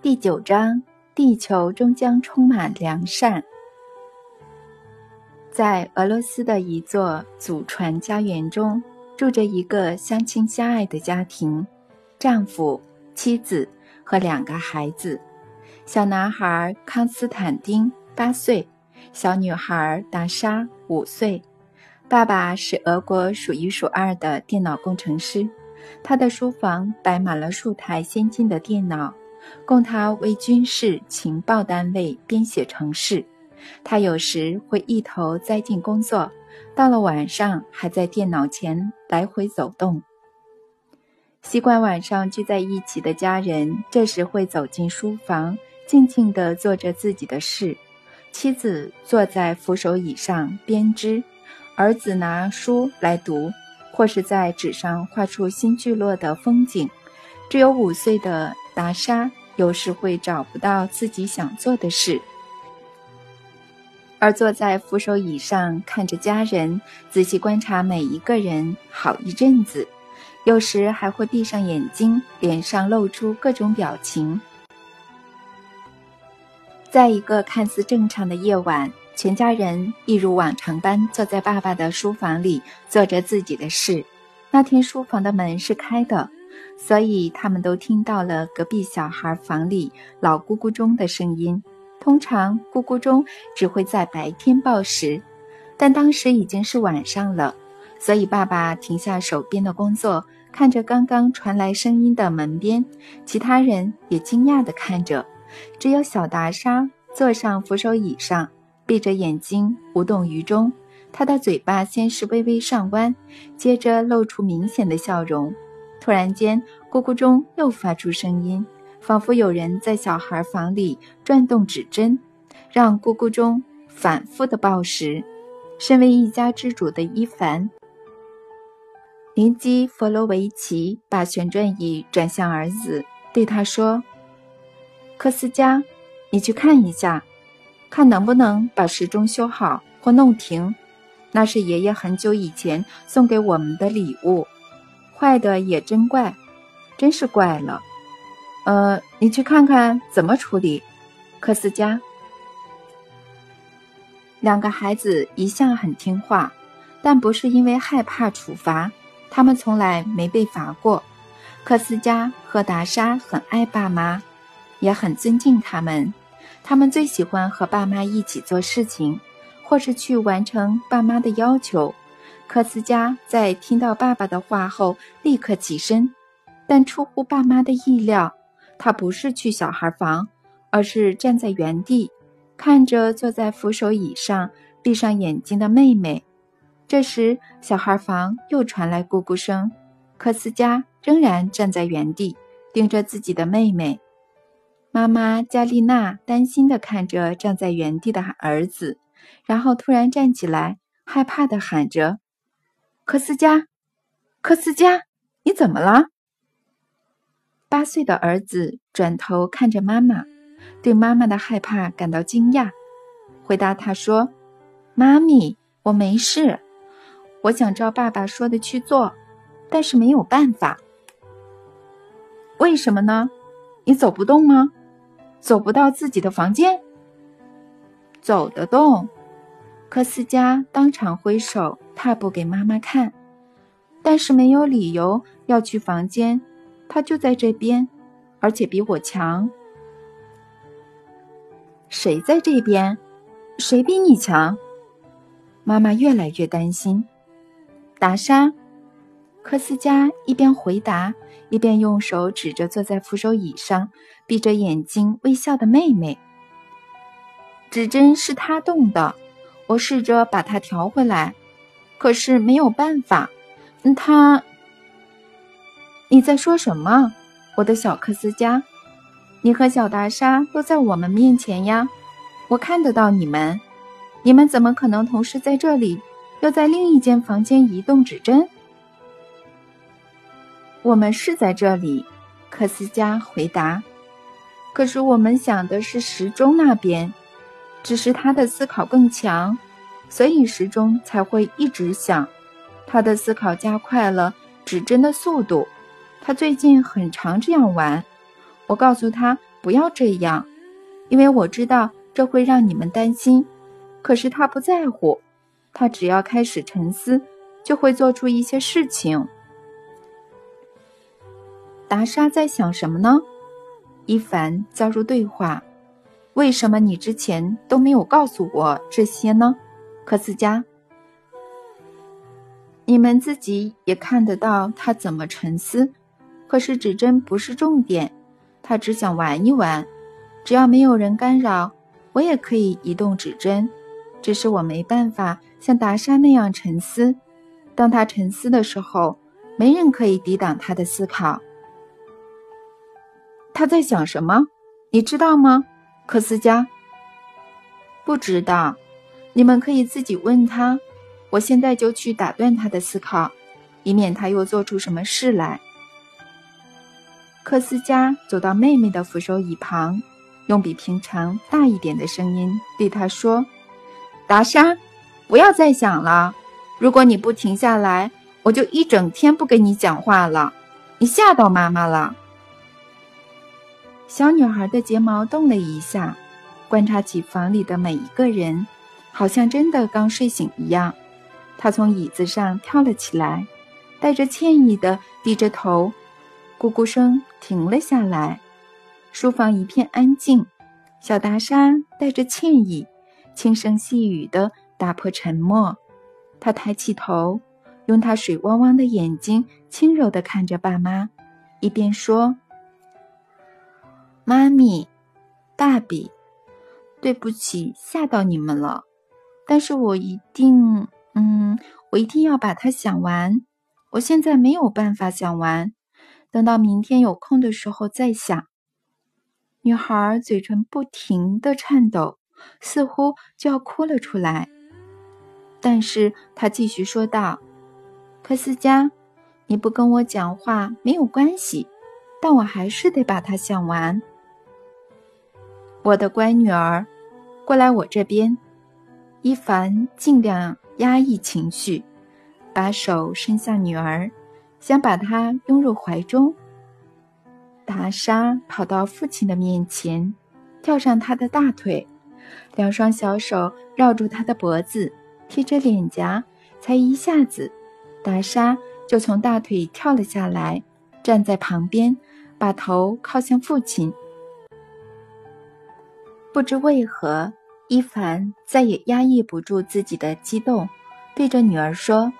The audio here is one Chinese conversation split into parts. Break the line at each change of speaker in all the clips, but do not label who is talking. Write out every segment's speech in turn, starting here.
第九章：地球终将充满良善。在俄罗斯的一座祖传家园中，住着一个相亲相爱的家庭，丈夫、妻子和两个孩子。小男孩康斯坦丁八岁，小女孩达莎五岁。爸爸是俄国数一数二的电脑工程师，他的书房摆满了数台先进的电脑。供他为军事情报单位编写程式，他有时会一头栽进工作，到了晚上还在电脑前来回走动。习惯晚上聚在一起的家人，这时会走进书房，静静地做着自己的事。妻子坐在扶手椅上编织，儿子拿书来读，或是在纸上画出新聚落的风景。只有五岁的达莎。有时会找不到自己想做的事，而坐在扶手椅上看着家人，仔细观察每一个人好一阵子，有时还会闭上眼睛，脸上露出各种表情。在一个看似正常的夜晚，全家人一如往常般坐在爸爸的书房里做着自己的事。那天书房的门是开的。所以他们都听到了隔壁小孩房里老咕咕钟的声音。通常咕咕钟只会在白天报时，但当时已经是晚上了。所以爸爸停下手边的工作，看着刚刚传来声音的门边，其他人也惊讶地看着。只有小达莎坐上扶手椅上，闭着眼睛无动于衷。他的嘴巴先是微微上弯，接着露出明显的笑容。突然间，咕咕钟又发出声音，仿佛有人在小孩房里转动指针，让咕咕钟反复的报时。身为一家之主的伊凡·林基弗罗维奇把旋转椅转向儿子，对他说：“科斯加，你去看一下，看能不能把时钟修好或弄停。那是爷爷很久以前送给我们的礼物。”坏的也真怪，真是怪了。呃，你去看看怎么处理。科斯加，两个孩子一向很听话，但不是因为害怕处罚，他们从来没被罚过。科斯加和达莎很爱爸妈，也很尊敬他们。他们最喜欢和爸妈一起做事情，或是去完成爸妈的要求。科斯加在听到爸爸的话后立刻起身，但出乎爸妈的意料，他不是去小孩房，而是站在原地，看着坐在扶手椅上闭上眼睛的妹妹。这时，小孩房又传来咕咕声，科斯加仍然站在原地，盯着自己的妹妹。妈妈加丽娜担心地看着站在原地的儿子，然后突然站起来，害怕地喊着。科斯加，科斯加，你怎么了？八岁的儿子转头看着妈妈，对妈妈的害怕感到惊讶，回答他说：“妈咪，我没事，我想照爸爸说的去做，但是没有办法。为什么呢？你走不动吗？走不到自己的房间？走得动。”科斯加当场挥手。踏步给妈妈看，但是没有理由要去房间，他就在这边，而且比我强。谁在这边？谁比你强？妈妈越来越担心。达莎，科斯佳一边回答，一边用手指着坐在扶手椅上、闭着眼睛微笑的妹妹。指针是他动的，我试着把它调回来。可是没有办法，他，你在说什么，我的小克斯加？你和小达莎都在我们面前呀，我看得到你们，你们怎么可能同时在这里，又在另一间房间移动指针？我们是在这里，克斯加回答。可是我们想的是时钟那边，只是他的思考更强。所以时钟才会一直响，他的思考加快了指针的速度。他最近很常这样玩。我告诉他不要这样，因为我知道这会让你们担心。可是他不在乎，他只要开始沉思，就会做出一些事情。达莎在想什么呢？伊凡加入对话：“为什么你之前都没有告诉我这些呢？”科斯加，你们自己也看得到他怎么沉思。可是指针不是重点，他只想玩一玩。只要没有人干扰，我也可以移动指针。只是我没办法像达莎那样沉思。当他沉思的时候，没人可以抵挡他的思考。他在想什么？你知道吗，科斯加？不知道。你们可以自己问他。我现在就去打断他的思考，以免他又做出什么事来。科斯加走到妹妹的扶手椅旁，用比平常大一点的声音对她说：“达莎，不要再想了。如果你不停下来，我就一整天不跟你讲话了。你吓到妈妈了。”小女孩的睫毛动了一下，观察起房里的每一个人，好像真的刚睡醒一样。他从椅子上跳了起来，带着歉意的低着头。咕咕声停了下来，书房一片安静。小达莎带着歉意，轻声细语的打破沉默。他抬起头，用他水汪汪的眼睛轻柔的看着爸妈，一边说：“妈咪，爸比，对不起，吓到你们了。但是我一定，嗯，我一定要把它想完。我现在没有办法想完。”等到明天有空的时候再想。女孩嘴唇不停的颤抖，似乎就要哭了出来。但是她继续说道：“科斯加，你不跟我讲话没有关系，但我还是得把它想完。我的乖女儿，过来我这边。”伊凡尽量压抑情绪，把手伸向女儿。想把她拥入怀中。达莎跑到父亲的面前，跳上他的大腿，两双小手绕住他的脖子，贴着脸颊。才一下子，达莎就从大腿跳了下来，站在旁边，把头靠向父亲。不知为何，伊凡再也压抑不住自己的激动，对着女儿说：“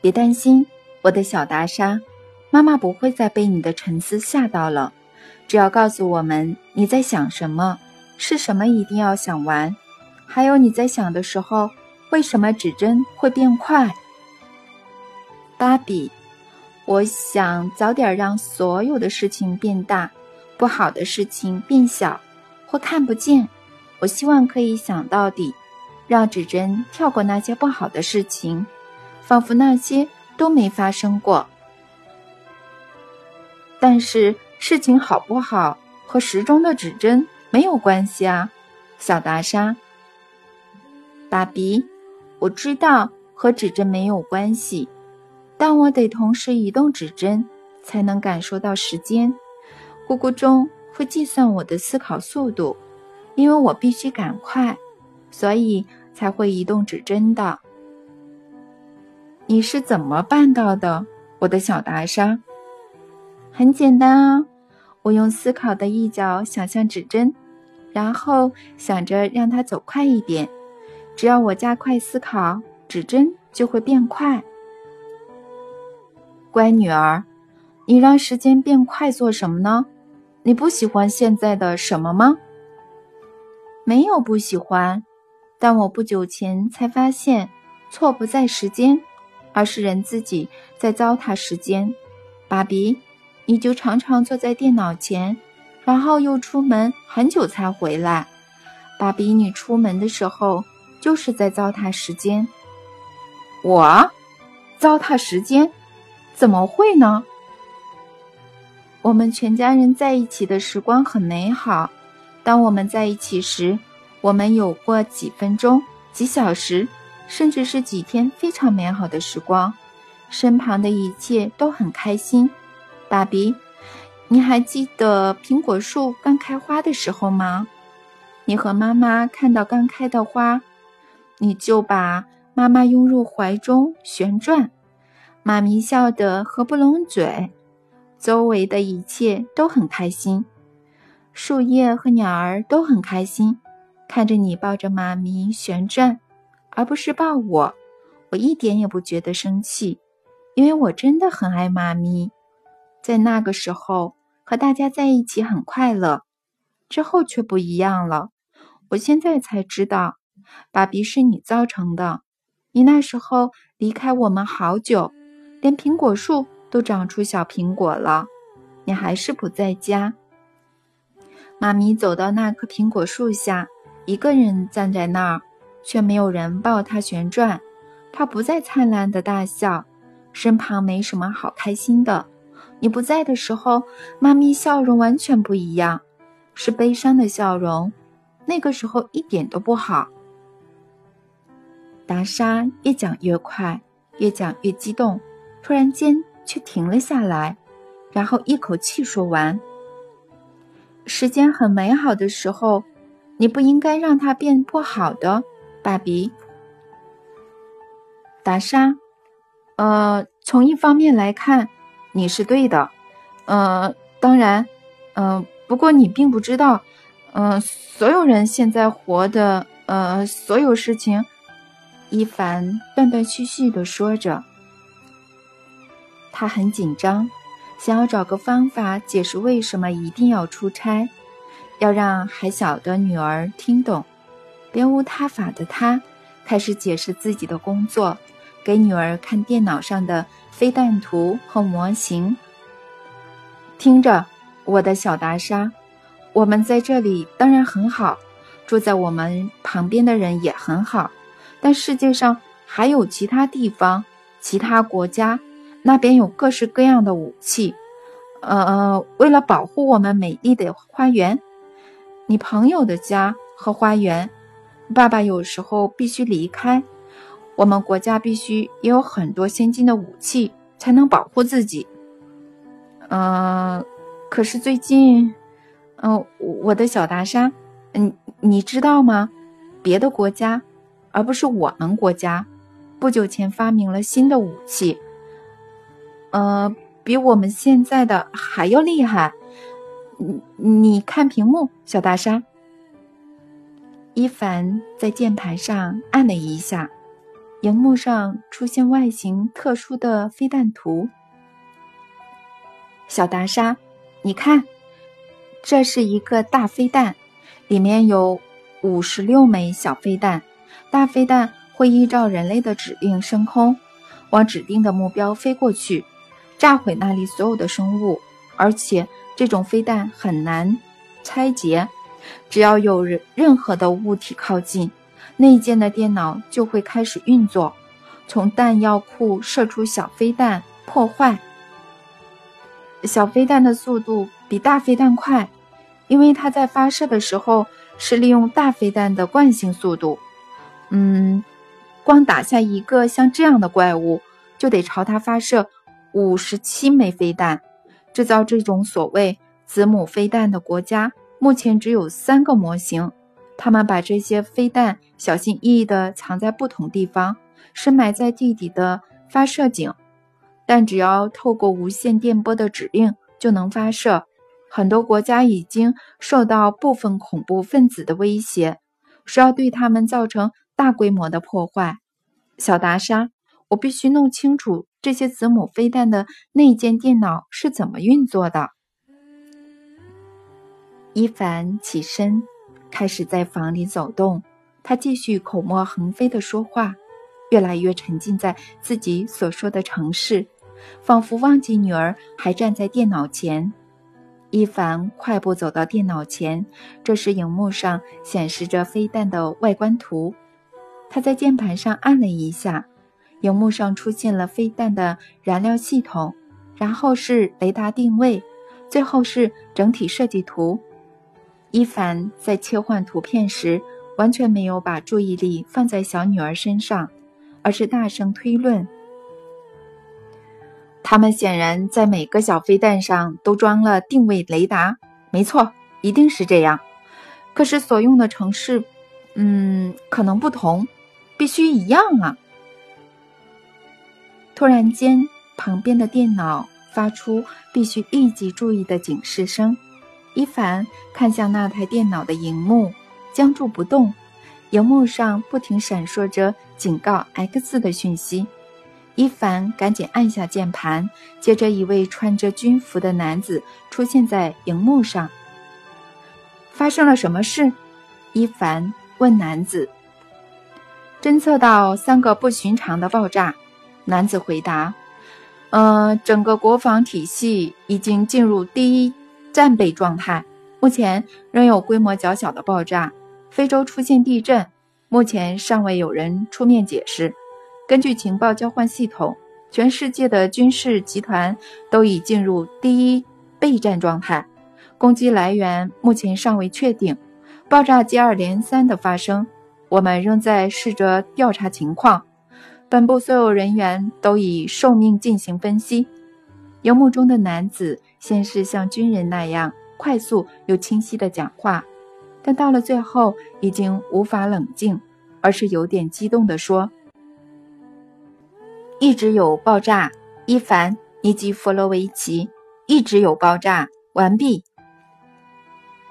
别担心。”我的小达莎，妈妈不会再被你的沉思吓到了。只要告诉我们你在想什么，是什么一定要想完，还有你在想的时候，为什么指针会变快。芭比，我想早点让所有的事情变大，不好的事情变小或看不见。我希望可以想到底，让指针跳过那些不好的事情，仿佛那些。都没发生过，但是事情好不好和时钟的指针没有关系啊，小达莎。爸比，我知道和指针没有关系，但我得同时移动指针才能感受到时间。咕咕钟会计算我的思考速度，因为我必须赶快，所以才会移动指针的。你是怎么办到的，我的小达莎？很简单啊，我用思考的一角想象指针，然后想着让它走快一点。只要我加快思考，指针就会变快。乖女儿，你让时间变快做什么呢？你不喜欢现在的什么吗？没有不喜欢，但我不久前才发现，错不在时间。而是人自己在糟蹋时间，爸比，你就常常坐在电脑前，然后又出门很久才回来。爸比，你出门的时候就是在糟蹋时间。我，糟蹋时间？怎么会呢？我们全家人在一起的时光很美好。当我们在一起时，我们有过几分钟、几小时。甚至是几天非常美好的时光，身旁的一切都很开心。爸比，你还记得苹果树刚开花的时候吗？你和妈妈看到刚开的花，你就把妈妈拥入怀中旋转，妈咪笑得合不拢嘴，周围的一切都很开心，树叶和鸟儿都很开心，看着你抱着妈咪旋转，而不是抱我，我一点也不觉得生气，因为我真的很爱妈咪。在那个时候和大家在一起很快乐，之后却不一样了。我现在才知道，爸比是你造成的。你那时候离开我们好久，连苹果树都长出小苹果了，你还是不在家。妈咪走到那棵苹果树下，一个人站在那儿，却没有人抱她旋转。她不再灿烂的大笑，身旁没什么好开心的。你不在的时候，妈咪笑容完全不一样，是悲伤的笑容。那个时候一点都不好。达莎越讲越快，越讲越激动，突然间却停了下来，然后一口气说完：“时间很美好的时候，你不应该让它变不好的，爸比。”达莎，呃，从一方面来看，你是对的，呃，当然，嗯，不过你并不知道。嗯，所有人现在活的，呃，所有事情，一凡断断续续的说着，他很紧张，想要找个方法解释为什么一定要出差，要让还小的女儿听懂。别无他法的他，开始解释自己的工作，给女儿看电脑上的飞弹图和模型。听着，我的小达莎。我们在这里当然很好，住在我们旁边的人也很好，但世界上还有其他地方、其他国家，那边有各式各样的武器。呃，为了保护我们美丽的花园，你朋友的家和花园，爸爸有时候必须离开。我们国家必须也有很多先进的武器，才能保护自己。呃，可是最近。嗯，我的小达莎，嗯，你知道吗？别的国家，而不是我们国家，不久前发明了新的武器，呃，比我们现在的还要厉害。你你看屏幕，小大沙。伊凡在键盘上按了一下，荧幕上出现外形特殊的飞弹图。小达莎，你看。这是一个大飞弹，里面有五十六枚小飞弹。大飞弹会依照人类的指令升空，往指定的目标飞过去，炸毁那里所有的生物。而且这种飞弹很难拆解，只要有任任何的物体靠近，内建的电脑就会开始运作，从弹药库射出小飞弹破坏。小飞弹的速度比大飞弹快。因为它在发射的时候是利用大飞弹的惯性速度，嗯，光打下一个像这样的怪物，就得朝它发射五十七枚飞弹。制造这种所谓子母飞弹的国家，目前只有三个模型。他们把这些飞弹小心翼翼地藏在不同地方，深埋在地底的发射井，但只要透过无线电波的指令就能发射。很多国家已经受到部分恐怖分子的威胁，说要对他们造成大规模的破坏。小达沙，我必须弄清楚这些子母飞弹的内建电脑是怎么运作的。伊凡起身，开始在房里走动。他继续口沫横飞的说话，越来越沉浸在自己所说的城市，仿佛忘记女儿还站在电脑前。伊凡快步走到电脑前，这时荧幕上显示着飞弹的外观图。他在键盘上按了一下，荧幕上出现了飞弹的燃料系统，然后是雷达定位，最后是整体设计图。伊凡在切换图片时，完全没有把注意力放在小女儿身上，而是大声推论。他们显然在每个小飞弹上都装了定位雷达。没错，一定是这样。可是所用的城市，嗯，可能不同，必须一样啊！突然间，旁边的电脑发出必须立即注意的警示声。伊凡看向那台电脑的荧幕，僵住不动。荧幕上不停闪烁着警告 X 的讯息。伊凡赶紧按下键盘，接着一位穿着军服的男子出现在荧幕上。发生了什么事？伊凡问男子。侦测到三个不寻常的爆炸。男子回答：“呃，整个国防体系已经进入第一战备状态，目前仍有规模较小的爆炸。非洲出现地震，目前尚未有人出面解释。根据情报交换系统，全世界的军事集团都已进入第一备战状态。”攻击来源目前尚未确定，爆炸接二连三的发生，我们仍在试着调查情况。本部所有人员都以受命进行分析。荧幕中的男子先是像军人那样快速又清晰地讲话，但到了最后已经无法冷静，而是有点激动地说：“一直有爆炸，伊凡尼基弗洛维奇，一直有爆炸，完毕。”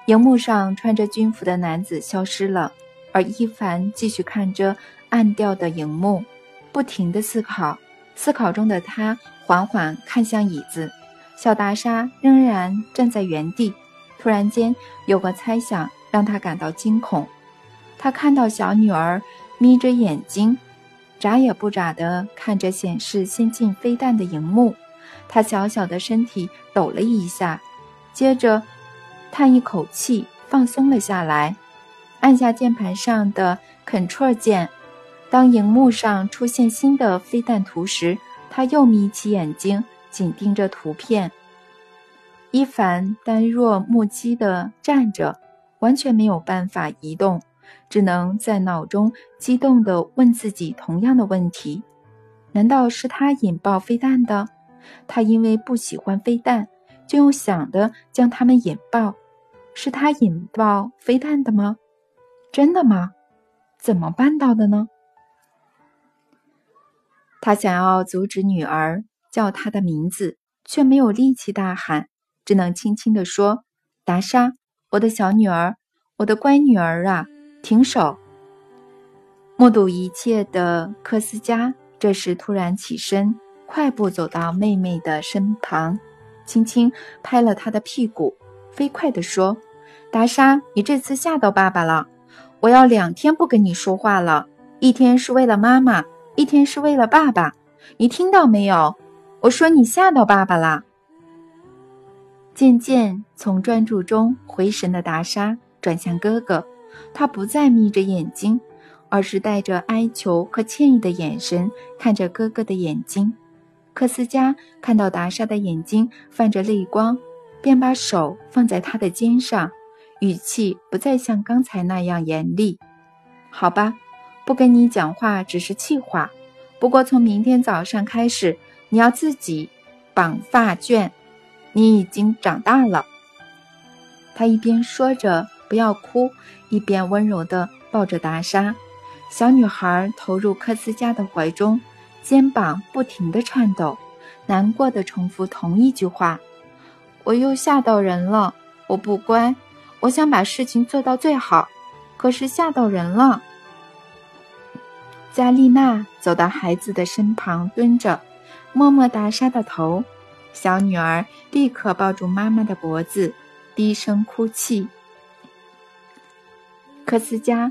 荧幕上穿着军服的男子消失了，而伊凡继续看着暗掉的荧幕，不停地思考。思考中的他缓缓看向椅子，小达莎仍然站在原地。突然间，有个猜想让他感到惊恐。他看到小女儿眯着眼睛，眨也不眨地看着显示先进飞弹的荧幕。他小小的身体抖了一下，接着。叹一口气，放松了下来，按下键盘上的 Ctrl 键。当荧幕上出现新的飞弹图时，他又眯起眼睛，紧盯着图片。伊凡呆若木鸡地站着，完全没有办法移动，只能在脑中激动地问自己同样的问题：难道是他引爆飞弹的？他因为不喜欢飞弹，就用想的将它们引爆。是他引爆飞弹的吗？真的吗？怎么办到的呢？他想要阻止女儿叫他的名字，却没有力气大喊，只能轻轻地说：“达莎，我的小女儿，我的乖女儿啊，停手！”目睹一切的科斯加这时突然起身，快步走到妹妹的身旁，轻轻拍了她的屁股。飞快地说：“达莎，你这次吓到爸爸了。我要两天不跟你说话了。一天是为了妈妈，一天是为了爸爸。你听到没有？我说你吓到爸爸啦。”渐渐从专注中回神的达莎转向哥哥，他不再眯着眼睛，而是带着哀求和歉意的眼神看着哥哥的眼睛。克斯加看到达莎的眼睛泛着泪光。便把手放在他的肩上，语气不再像刚才那样严厉。好吧，不跟你讲话只是气话。不过从明天早上开始，你要自己绑发卷。你已经长大了。他一边说着“不要哭”，一边温柔地抱着达莎。小女孩投入科斯加的怀中，肩膀不停地颤抖，难过的重复同一句话。我又吓到人了，我不乖，我想把事情做到最好，可是吓到人了。加丽娜走到孩子的身旁，蹲着，摸摸达莎的头。小女儿立刻抱住妈妈的脖子，低声哭泣。科斯加，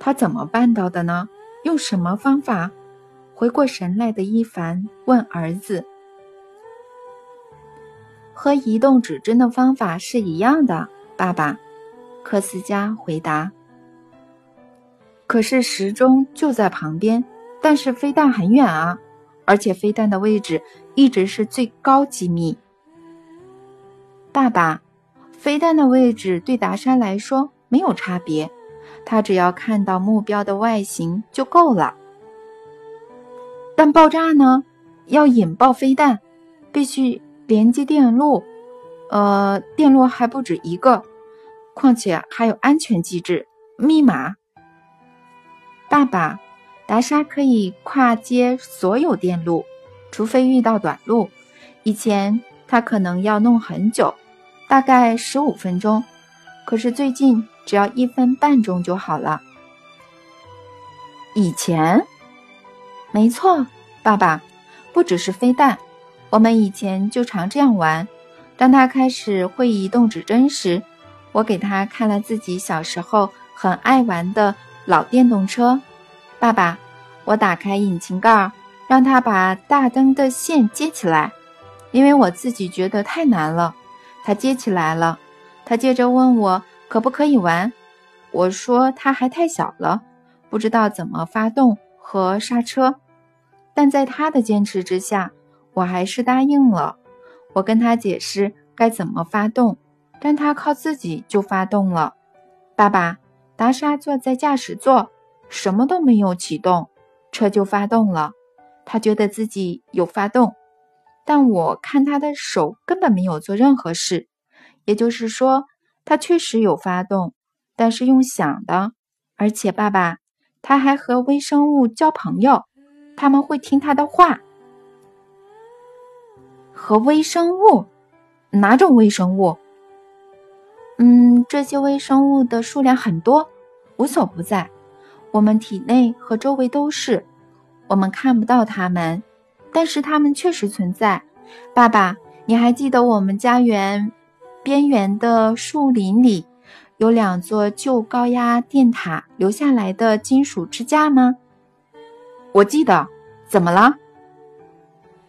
他怎么办到的呢？用什么方法？回过神来的伊凡问儿子。和移动指针的方法是一样的，爸爸。科斯加回答。可是时钟就在旁边，但是飞弹很远啊，而且飞弹的位置一直是最高机密。爸爸，飞弹的位置对达莎来说没有差别，他只要看到目标的外形就够了。但爆炸呢？要引爆飞弹。必须连接电路，呃，电路还不止一个，况且还有安全机制、密码。爸爸，达莎可以跨接所有电路，除非遇到短路。以前他可能要弄很久，大概十五分钟，可是最近只要一分半钟就好了。以前，没错，爸爸，不只是飞弹，我们以前就常这样玩。当他开始会移动指针时，我给他看了自己小时候很爱玩的老电动车。爸爸，我打开引擎盖，让他把大灯的线接起来，因为我自己觉得太难了。他接起来了，他接着问我可不可以玩，我说他还太小了。不知道怎么发动和刹车，但在他的坚持之下，我还是答应了。我跟他解释该怎么发动，但他靠自己就发动了。爸爸，达莎坐在驾驶座，什么都没有启动，车就发动了。他觉得自己有发动，但我看他的手根本没有做任何事。也就是说，他确实有发动，但是用想的，而且爸爸。他还和微生物交朋友，他们会听他的话。和微生物，哪种微生物？嗯，这些微生物的数量很多，无所不在，我们体内和周围都是。我们看不到它们，但是它们确实存在。爸爸，你还记得我们家园边缘的树林里？有两座旧高压电塔留下来的金属支架吗？我记得，怎么了？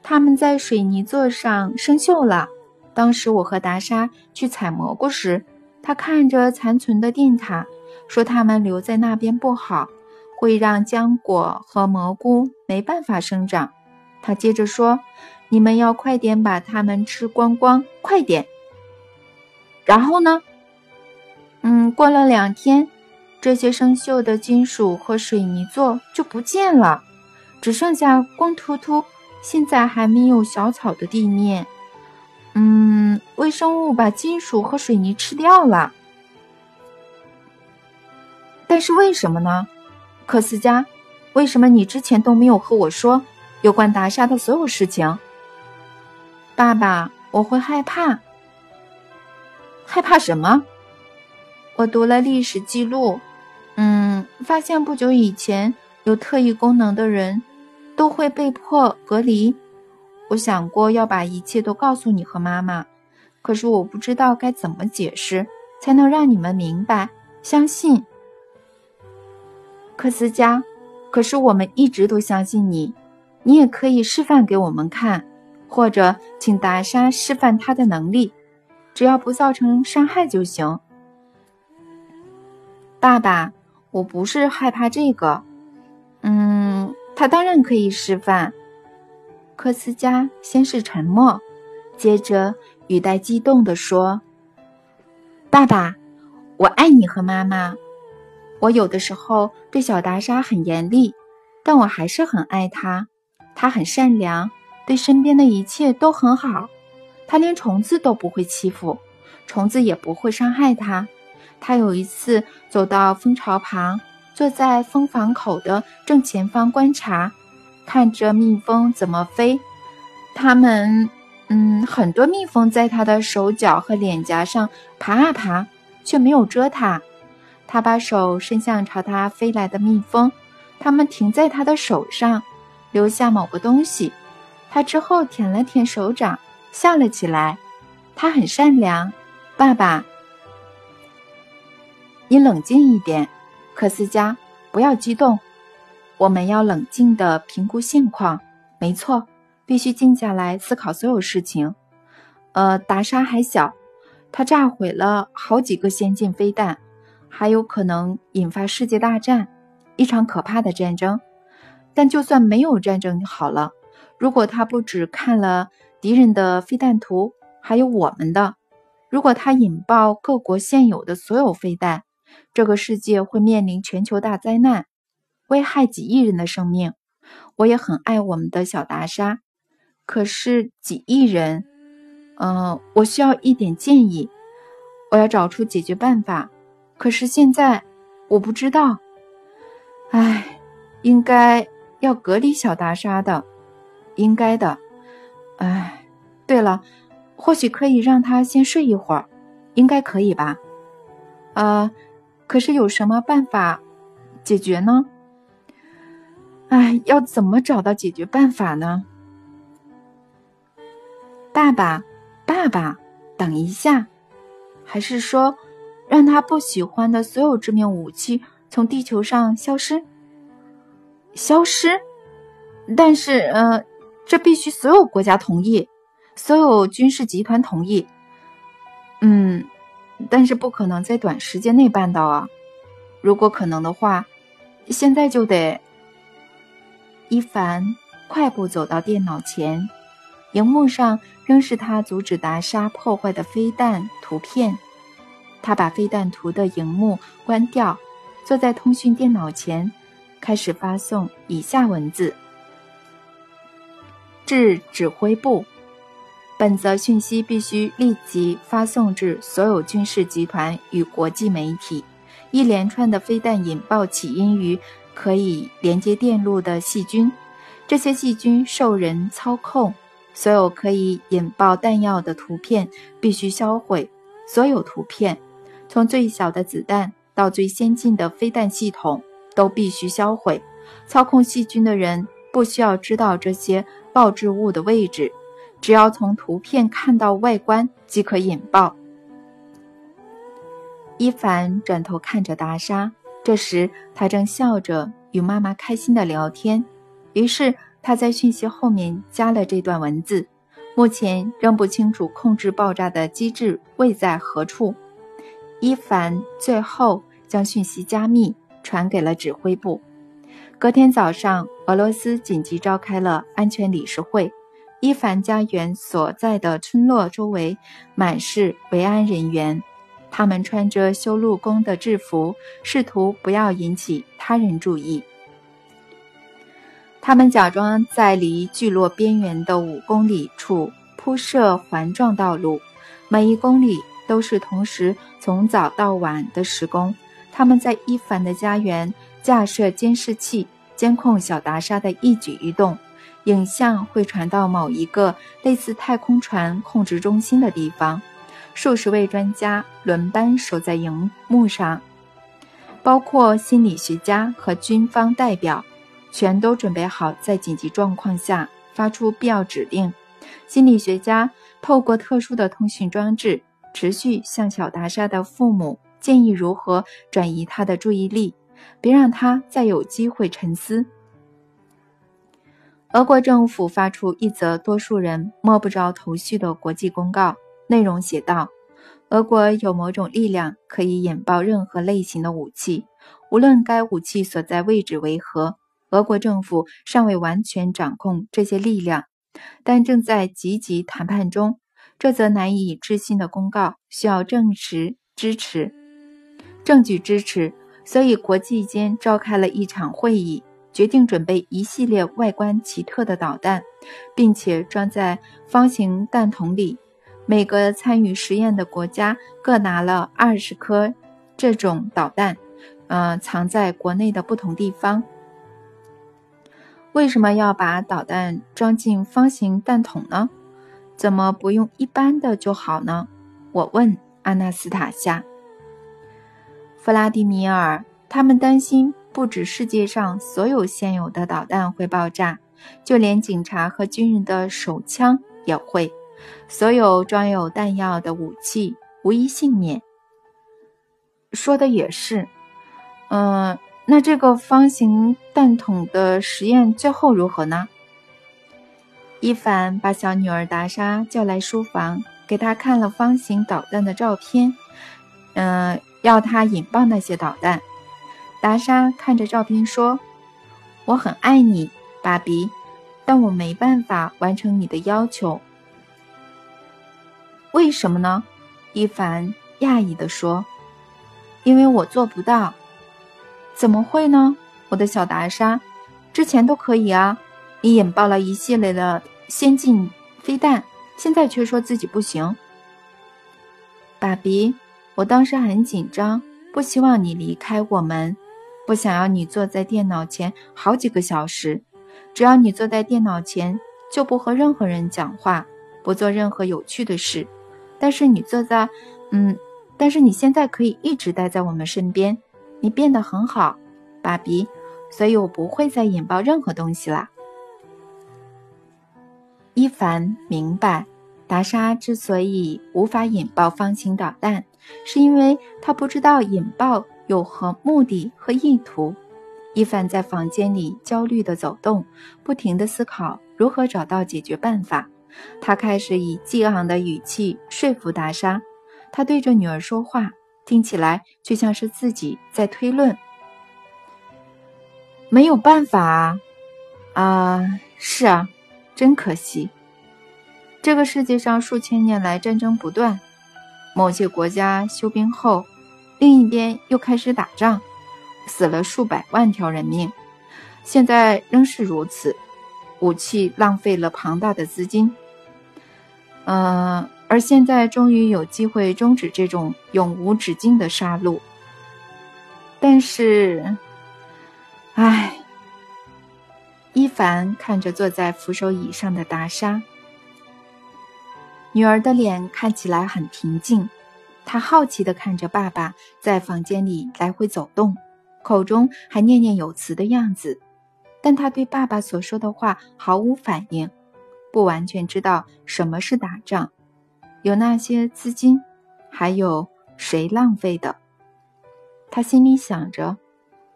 他们在水泥座上生锈了。当时我和达莎去采蘑菇时，他看着残存的电塔，说他们留在那边不好，会让浆果和蘑菇没办法生长。他接着说：“你们要快点把它们吃光光，快点。”然后呢？嗯，过了两天，这些生锈的金属和水泥座就不见了，只剩下光秃秃、现在还没有小草的地面。嗯，微生物把金属和水泥吃掉了，但是为什么呢？克斯加，为什么你之前都没有和我说有关达莎的所有事情？爸爸，我会害怕。害怕什么？我读了历史记录，嗯，发现不久以前有特异功能的人都会被迫隔离。我想过要把一切都告诉你和妈妈，可是我不知道该怎么解释才能让你们明白、相信。科斯加，可是我们一直都相信你，你也可以示范给我们看，或者请达莎示范她的能力，只要不造成伤害就行。爸爸，我不是害怕这个。嗯，他当然可以示范。科斯加先是沉默，接着语带激动地说：“爸爸，我爱你和妈妈。我有的时候对小达莎很严厉，但我还是很爱她。她很善良，对身边的一切都很好。她连虫子都不会欺负，虫子也不会伤害她。”他有一次走到蜂巢旁，坐在蜂房口的正前方观察，看着蜜蜂怎么飞。它们，嗯，很多蜜蜂在他的手脚和脸颊上爬啊爬，却没有蛰他。他把手伸向朝他飞来的蜜蜂，它们停在他的手上，留下某个东西。他之后舔了舔手掌，笑了起来。他很善良，爸爸。你冷静一点，科斯加，不要激动。我们要冷静地评估现况。没错，必须静下来思考所有事情。呃，达莎还小，他炸毁了好几个先进飞弹，还有可能引发世界大战，一场可怕的战争。但就算没有战争好了，如果他不只看了敌人的飞弹图，还有我们的，如果他引爆各国现有的所有飞弹。这个世界会面临全球大灾难，危害几亿人的生命。我也很爱我们的小达莎，可是几亿人，嗯，我需要一点建议，我要找出解决办法。可是现在我不知道，唉，应该要隔离小达莎的，应该的。唉，对了，或许可以让他先睡一会儿，应该可以吧？呃，可是有什么办法解决呢？唉，要怎么找到解决办法呢？爸爸，爸爸，等一下，还是说让他不喜欢的所有致命武器从地球上消失？消失？但是，呃，这必须所有国家同意，所有军事集团同意。嗯，但是不可能在短时间内办到啊！如果可能的话，现在就得。伊凡快步走到电脑前，荧幕上仍是他阻止达莎破坏的飞弹图片。他把飞弹图的荧幕关掉，坐在通讯电脑前，开始发送以下文字：至指挥部，本则讯息必须立即发送至所有军事集团与国际媒体。一连串的飞弹引爆起因于。可以连接电路的细菌，这些细菌受人操控。所有可以引爆弹药的图片必须销毁。所有图片，从最小的子弹到最先进的飞弹系统，都必须销毁。操控细菌的人不需要知道这些爆炸物的位置，只要从图片看到外观即可引爆。伊凡转头看着达莎。这时，他正笑着与妈妈开心的聊天。于是，他在讯息后面加了这段文字：“目前仍不清楚控制爆炸的机制位在何处。”伊凡最后将讯息加密传给了指挥部。隔天早上，俄罗斯紧急召开了安全理事会。伊凡家园所在的村落周围满是维安人员。他们穿着修路工的制服，试图不要引起他人注意。他们假装在离聚落边缘的五公里处铺设环状道路，每一公里都是同时从早到晚的施工。他们在伊凡的家园架设监视器，监控小达莎的一举一动，影像会传到某一个类似太空船控制中心的地方。数十位专家轮班守在荧幕上，包括心理学家和军方代表，全都准备好在紧急状况下发出必要指令。心理学家透过特殊的通讯装置，持续向小达莎的父母建议如何转移他的注意力，别让他再有机会沉思。俄国政府发出一则多数人摸不着头绪的国际公告。内容写道：“俄国有某种力量可以引爆任何类型的武器，无论该武器所在位置为何。俄国政府尚未完全掌控这些力量，但正在积极谈判中。这则难以置信的公告需要证实支持，证据支持，所以国际间召开了一场会议，决定准备一系列外观奇特的导弹，并且装在方形弹筒里。”每个参与实验的国家各拿了二十颗这种导弹，呃，藏在国内的不同地方。为什么要把导弹装进方形弹筒呢？怎么不用一般的就好呢？我问阿纳斯塔夏。弗拉迪米尔，他们担心不止世界上所有现有的导弹会爆炸，就连警察和军人的手枪也会。所有装有弹药的武器无一幸免。说的也是，嗯，那这个方形弹筒的实验最后如何呢？伊凡把小女儿达莎叫来书房，给她看了方形导弹的照片，嗯，要她引爆那些导弹。达莎看着照片说：“我很爱你，爸比，但我没办法完成你的要求。”为什么呢？伊凡讶异地说：“因为我做不到。”怎么会呢？我的小达莎，之前都可以啊！你引爆了一系列的先进飞弹，现在却说自己不行。爸比，我当时很紧张，不希望你离开我们，不想要你坐在电脑前好几个小时。只要你坐在电脑前，就不和任何人讲话，不做任何有趣的事。但是你坐在，嗯，但是你现在可以一直待在我们身边。你变得很好，爸比，所以我不会再引爆任何东西啦。伊凡明白，达莎之所以无法引爆方形导弹，是因为他不知道引爆有何目的和意图。伊凡在房间里焦虑地走动，不停地思考如何找到解决办法。他开始以激昂的语气说服达莎，他对着女儿说话。听起来却像是自己在推论，没有办法啊！啊，是啊，真可惜。这个世界上数千年来战争不断，某些国家休兵后，另一边又开始打仗，死了数百万条人命，现在仍是如此。武器浪费了庞大的资金，嗯。而现在终于有机会终止这种永无止境的杀戮，但是，唉，伊凡看着坐在扶手椅上的达莎，女儿的脸看起来很平静，他好奇的看着爸爸在房间里来回走动，口中还念念有词的样子，但他对爸爸所说的话毫无反应，不完全知道什么是打仗。有那些资金，还有谁浪费的？他心里想着，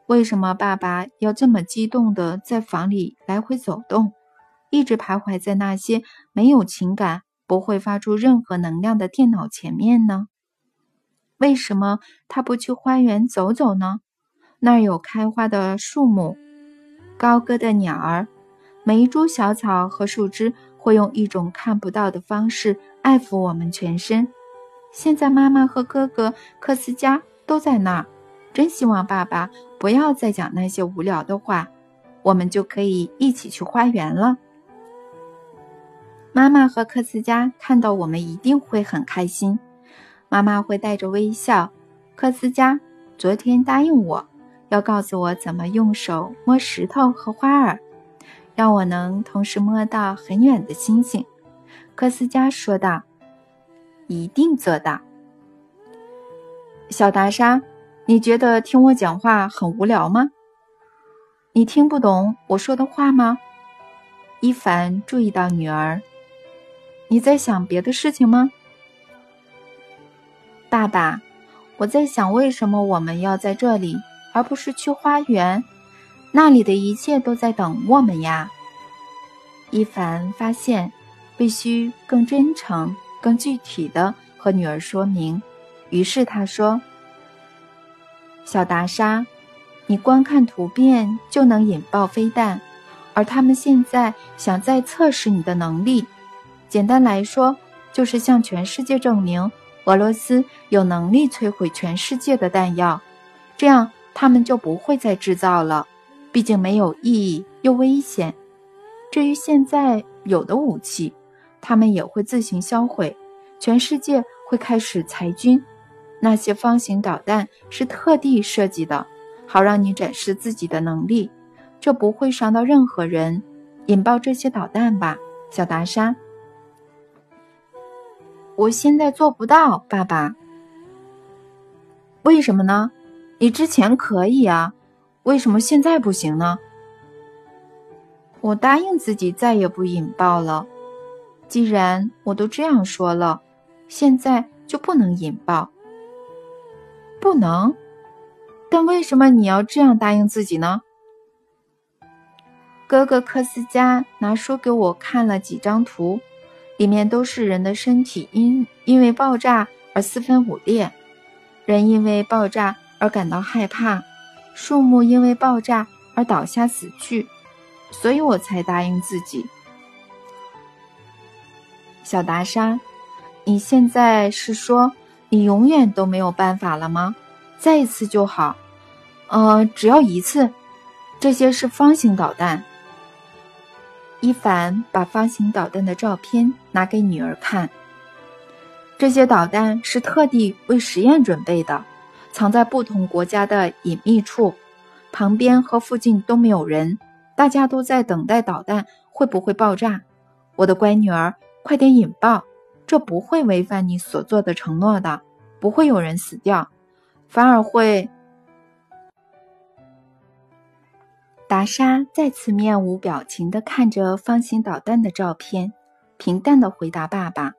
为什么爸爸要这么激动的在房里来回走动，一直徘徊在那些没有情感、不会发出任何能量的电脑前面呢？为什么他不去花园走走呢？那儿有开花的树木，高歌的鸟儿，每一株小草和树枝会用一种看不到的方式。爱抚我们全身。现在妈妈和哥哥克斯加都在那儿，真希望爸爸不要再讲那些无聊的话，我们就可以一起去花园了。妈妈和克斯加看到我们一定会很开心。妈妈会带着微笑。克斯加昨天答应我要告诉我怎么用手摸石头和花儿，让我能同时摸到很远的星星。科斯加说道：“一定做到。”小达莎，你觉得听我讲话很无聊吗？你听不懂我说的话吗？伊凡注意到女儿，你在想别的事情吗？爸爸，我在想为什么我们要在这里，而不是去花园？那里的一切都在等我们呀。伊凡发现。必须更真诚、更具体的和女儿说明。于是他说：“小达莎，你光看图片就能引爆飞弹，而他们现在想再测试你的能力。简单来说，就是向全世界证明俄罗斯有能力摧毁全世界的弹药。这样他们就不会再制造了，毕竟没有意义又危险。至于现在有的武器，”他们也会自行销毁，全世界会开始裁军。那些方形导弹是特地设计的，好让你展示自己的能力。这不会伤到任何人。引爆这些导弹吧，小达莎。我现在做不到，爸爸。为什么呢？你之前可以啊，为什么现在不行呢？我答应自己再也不引爆了。既然我都这样说了，现在就不能引爆？不能？但为什么你要这样答应自己呢？哥哥科斯加拿书给我看了几张图，里面都是人的身体因因为爆炸而四分五裂，人因为爆炸而感到害怕，树木因为爆炸而倒下死去，所以我才答应自己。小达莎，你现在是说你永远都没有办法了吗？再一次就好，呃，只要一次。这些是方形导弹。伊凡把方形导弹的照片拿给女儿看。这些导弹是特地为实验准备的，藏在不同国家的隐秘处，旁边和附近都没有人，大家都在等待导弹会不会爆炸。我的乖女儿，快点引爆！这不会违反你所做的承诺的，不会有人死掉，反而会……达莎再次面无表情地看着方形导弹的照片，平淡地回答爸爸。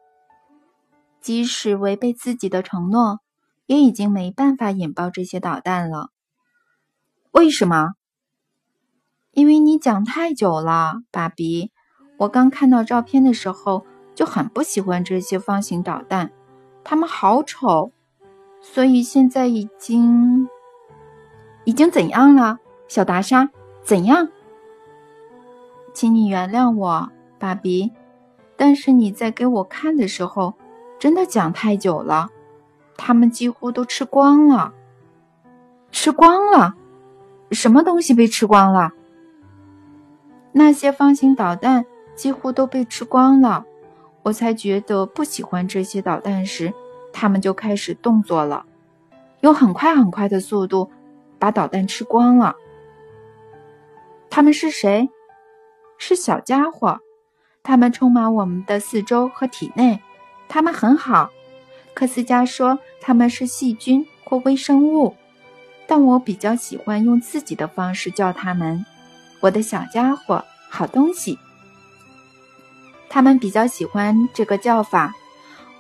即使违背自己的承诺，也已经没办法引爆这些导弹了。为什么？因为你讲太久了，爸比。我刚看到照片的时候就很不喜欢这些方形导弹，它们好丑。所以现在已经……已经怎样了，小达莎？怎样？请你原谅我，爸比。但是你在给我看的时候。真的讲太久了，他们几乎都吃光了。吃光了，什么东西被吃光了？那些方形导弹几乎都被吃光了。我才觉得不喜欢这些导弹时，他们就开始动作了，用很快很快的速度把导弹吃光了。他们是谁？是小家伙，他们充满我们的四周和体内。他们很好，科斯佳说它们是细菌或微生物，但我比较喜欢用自己的方式叫它们“我的小家伙，好东西”。他们比较喜欢这个叫法。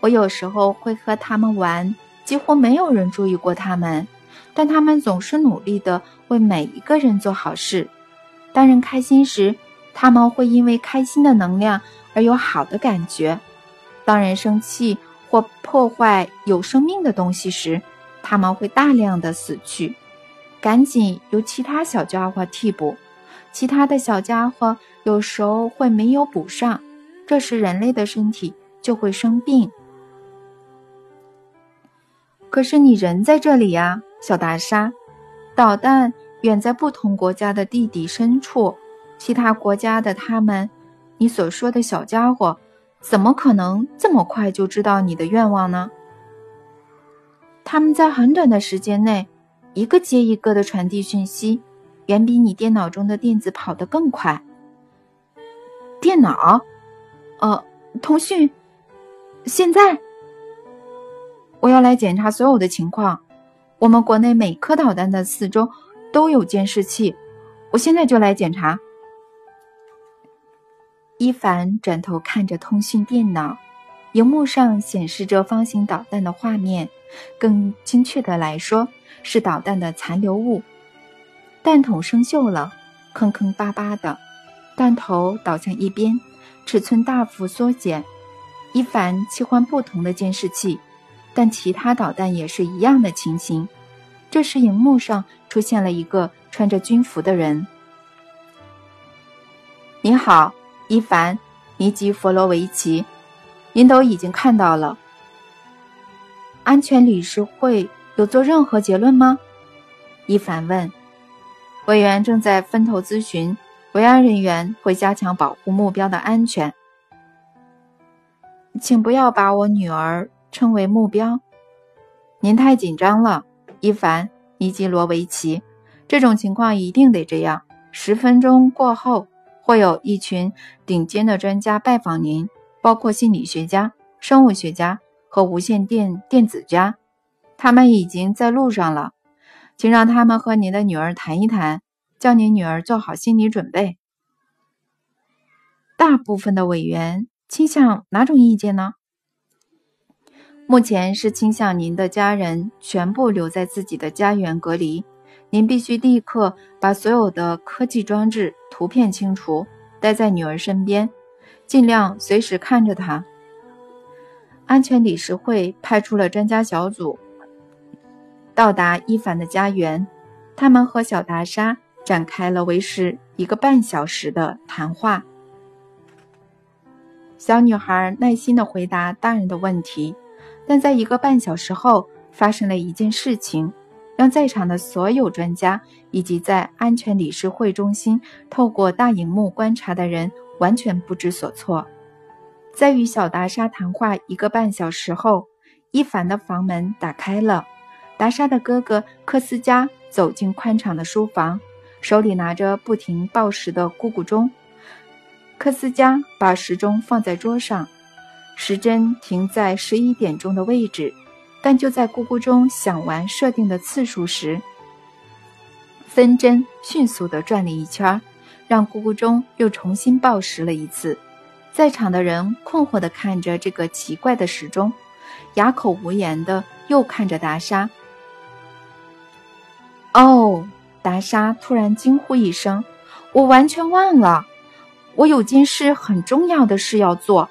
我有时候会和他们玩，几乎没有人注意过他们，但他们总是努力地为每一个人做好事。当人开心时，他们会因为开心的能量而有好的感觉。当人生气或破坏有生命的东西时，他们会大量的死去，赶紧由其他小家伙替补。其他的小家伙有时候会没有补上，这时人类的身体就会生病。可是你人在这里呀，小达莎。导弹远在不同国家的地底深处，其他国家的他们，你所说的小家伙。怎么可能这么快就知道你的愿望呢？他们在很短的时间内，一个接一个的传递讯息，远比你电脑中的电子跑得更快。电脑，呃，通讯。现在，我要来检查所有的情况。我们国内每颗导弹的四周都有监视器，我现在就来检查。伊凡转头看着通讯电脑，荧幕上显示着方形导弹的画面，更精确的来说是导弹的残留物。弹筒生锈了，坑坑巴巴的，弹头倒向一边，尺寸大幅缩减。伊凡切换不同的监视器，但其他导弹也是一样的情形。这时，荧幕上出现了一个穿着军服的人。“你好。”伊凡·尼基弗罗维奇，您都已经看到了。安全理事会有做任何结论吗？伊凡问。委员正在分头咨询，维安人员会加强保护目标的安全。请不要把我女儿称为目标。您太紧张了，伊凡·尼基罗维奇。这种情况一定得这样。十分钟过后。会有一群顶尖的专家拜访您，包括心理学家、生物学家和无线电电子家。他们已经在路上了，请让他们和您的女儿谈一谈，叫您女儿做好心理准备。大部分的委员倾向哪种意见呢？目前是倾向您的家人全部留在自己的家园隔离。您必须立刻把所有的科技装置图片清除，待在女儿身边，尽量随时看着她。安全理事会派出了专家小组，到达伊凡的家园。他们和小达莎展开了为时一个半小时的谈话。小女孩耐心地回答大人的问题，但在一个半小时后，发生了一件事情。让在场的所有专家以及在安全理事会中心透过大荧幕观察的人完全不知所措。在与小达莎谈话一个半小时后，伊凡的房门打开了，达莎的哥哥科斯加走进宽敞的书房，手里拿着不停报时的咕咕钟。科斯加把时钟放在桌上，时针停在十一点钟的位置，但就在咕咕钟响完设定的次数时，分针迅速地转了一圈，让咕咕钟又重新报时了一次。在场的人困惑地看着这个奇怪的时钟，哑口无言的又看着达莎。哦，达莎突然惊呼一声：“我完全忘了，我有件事很重要的事要做。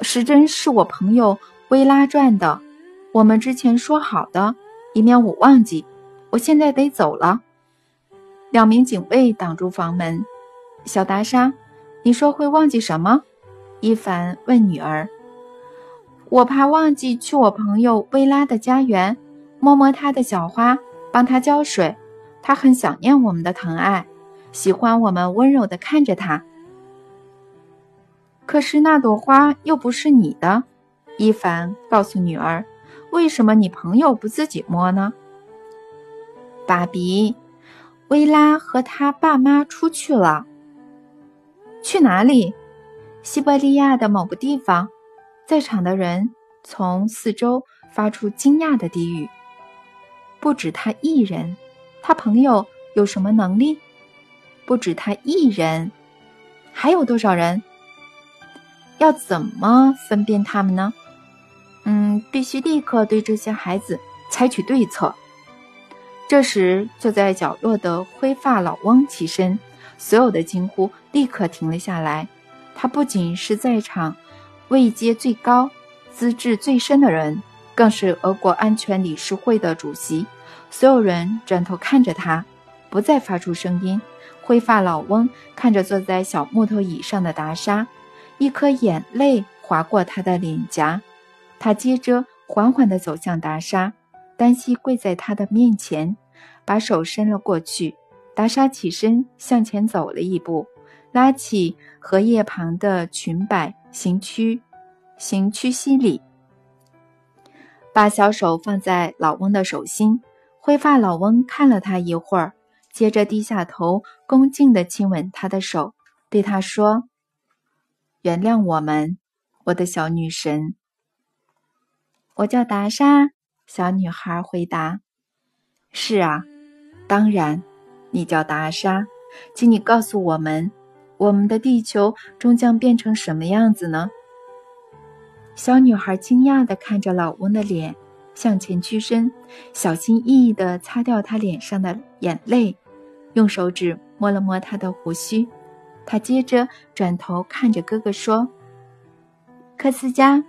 时针是我朋友薇拉转的，我们之前说好的，以免我忘记。我现在得走了。”两名警卫挡住房门。小达莎，你说会忘记什么？伊凡问女儿。我怕忘记去我朋友薇拉的家园，摸摸她的小花，帮她浇水。她很想念我们的疼爱，喜欢我们温柔地看着她。可是那朵花又不是你的，伊凡告诉女儿。为什么你朋友不自己摸呢？爸比。薇拉和他爸妈出去了。去哪里？西伯利亚的某个地方。在场的人从四周发出惊讶的低语。不止他一人，他朋友有什么能力？不止他一人，还有多少人？要怎么分辨他们呢？嗯，必须立刻对这些孩子采取对策。这时，坐在角落的灰发老翁起身，所有的惊呼立刻停了下来。他不仅是在场位阶最高、资质最深的人，更是俄国安全理事会的主席。所有人转头看着他，不再发出声音。灰发老翁看着坐在小木头椅上的达莎，一颗眼泪划过他的脸颊。他接着缓缓地走向达莎。单膝跪在他的面前，把手伸了过去。达莎起身向前走了一步，拉起荷叶旁的裙摆，行屈，行屈膝礼，把小手放在老翁的手心。灰发老翁看了他一会儿，接着低下头，恭敬地亲吻他的手，对他说：“原谅我们，我的小女神。我叫达莎。”小女孩回答：“是啊，当然，你叫达莎，请你告诉我们，我们的地球终将变成什么样子呢？”小女孩惊讶地看着老翁的脸，向前屈身，小心翼翼地擦掉他脸上的眼泪，用手指摸了摸他的胡须。她接着转头看着哥哥说：“科斯加。”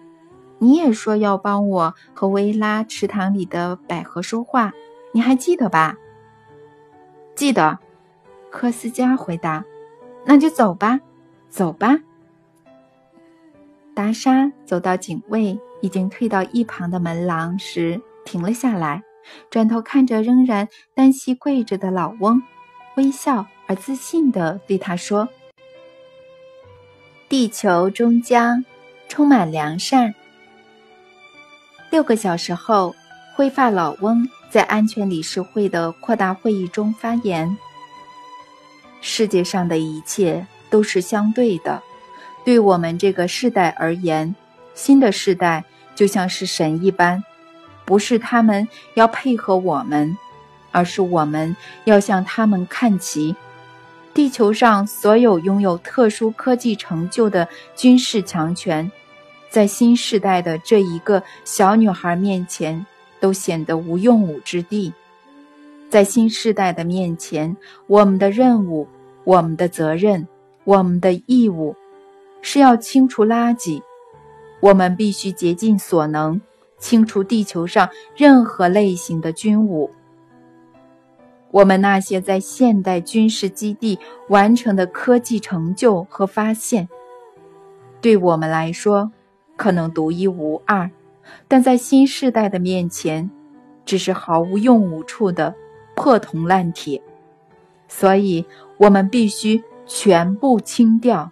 你也说要帮我和薇拉池塘里的百合说话，你还记得吧？记得，科斯加回答。那就走吧，走吧。达莎走到警卫已经退到一旁的门廊时，停了下来，转头看着仍然单膝跪着的老翁，微笑而自信地对他说：“地球终将充满良善。”六个小时后，灰发老翁在安全理事会的扩大会议中发言：“世界上的一切都是相对的，对我们这个世代而言，新的世代就像是神一般，不是他们要配合我们，而是我们要向他们看齐。地球上所有拥有特殊科技成就的军事强权。”在新时代的这一个小女孩面前，都显得无用武之地。在新时代的面前，我们的任务、我们的责任、我们的义务，是要清除垃圾。我们必须竭尽所能，清除地球上任何类型的军武。我们那些在现代军事基地完成的科技成就和发现，对我们来说。可能独一无二，但在新时代的面前，只是毫无用武处的破铜烂铁。所以，我们必须全部清掉。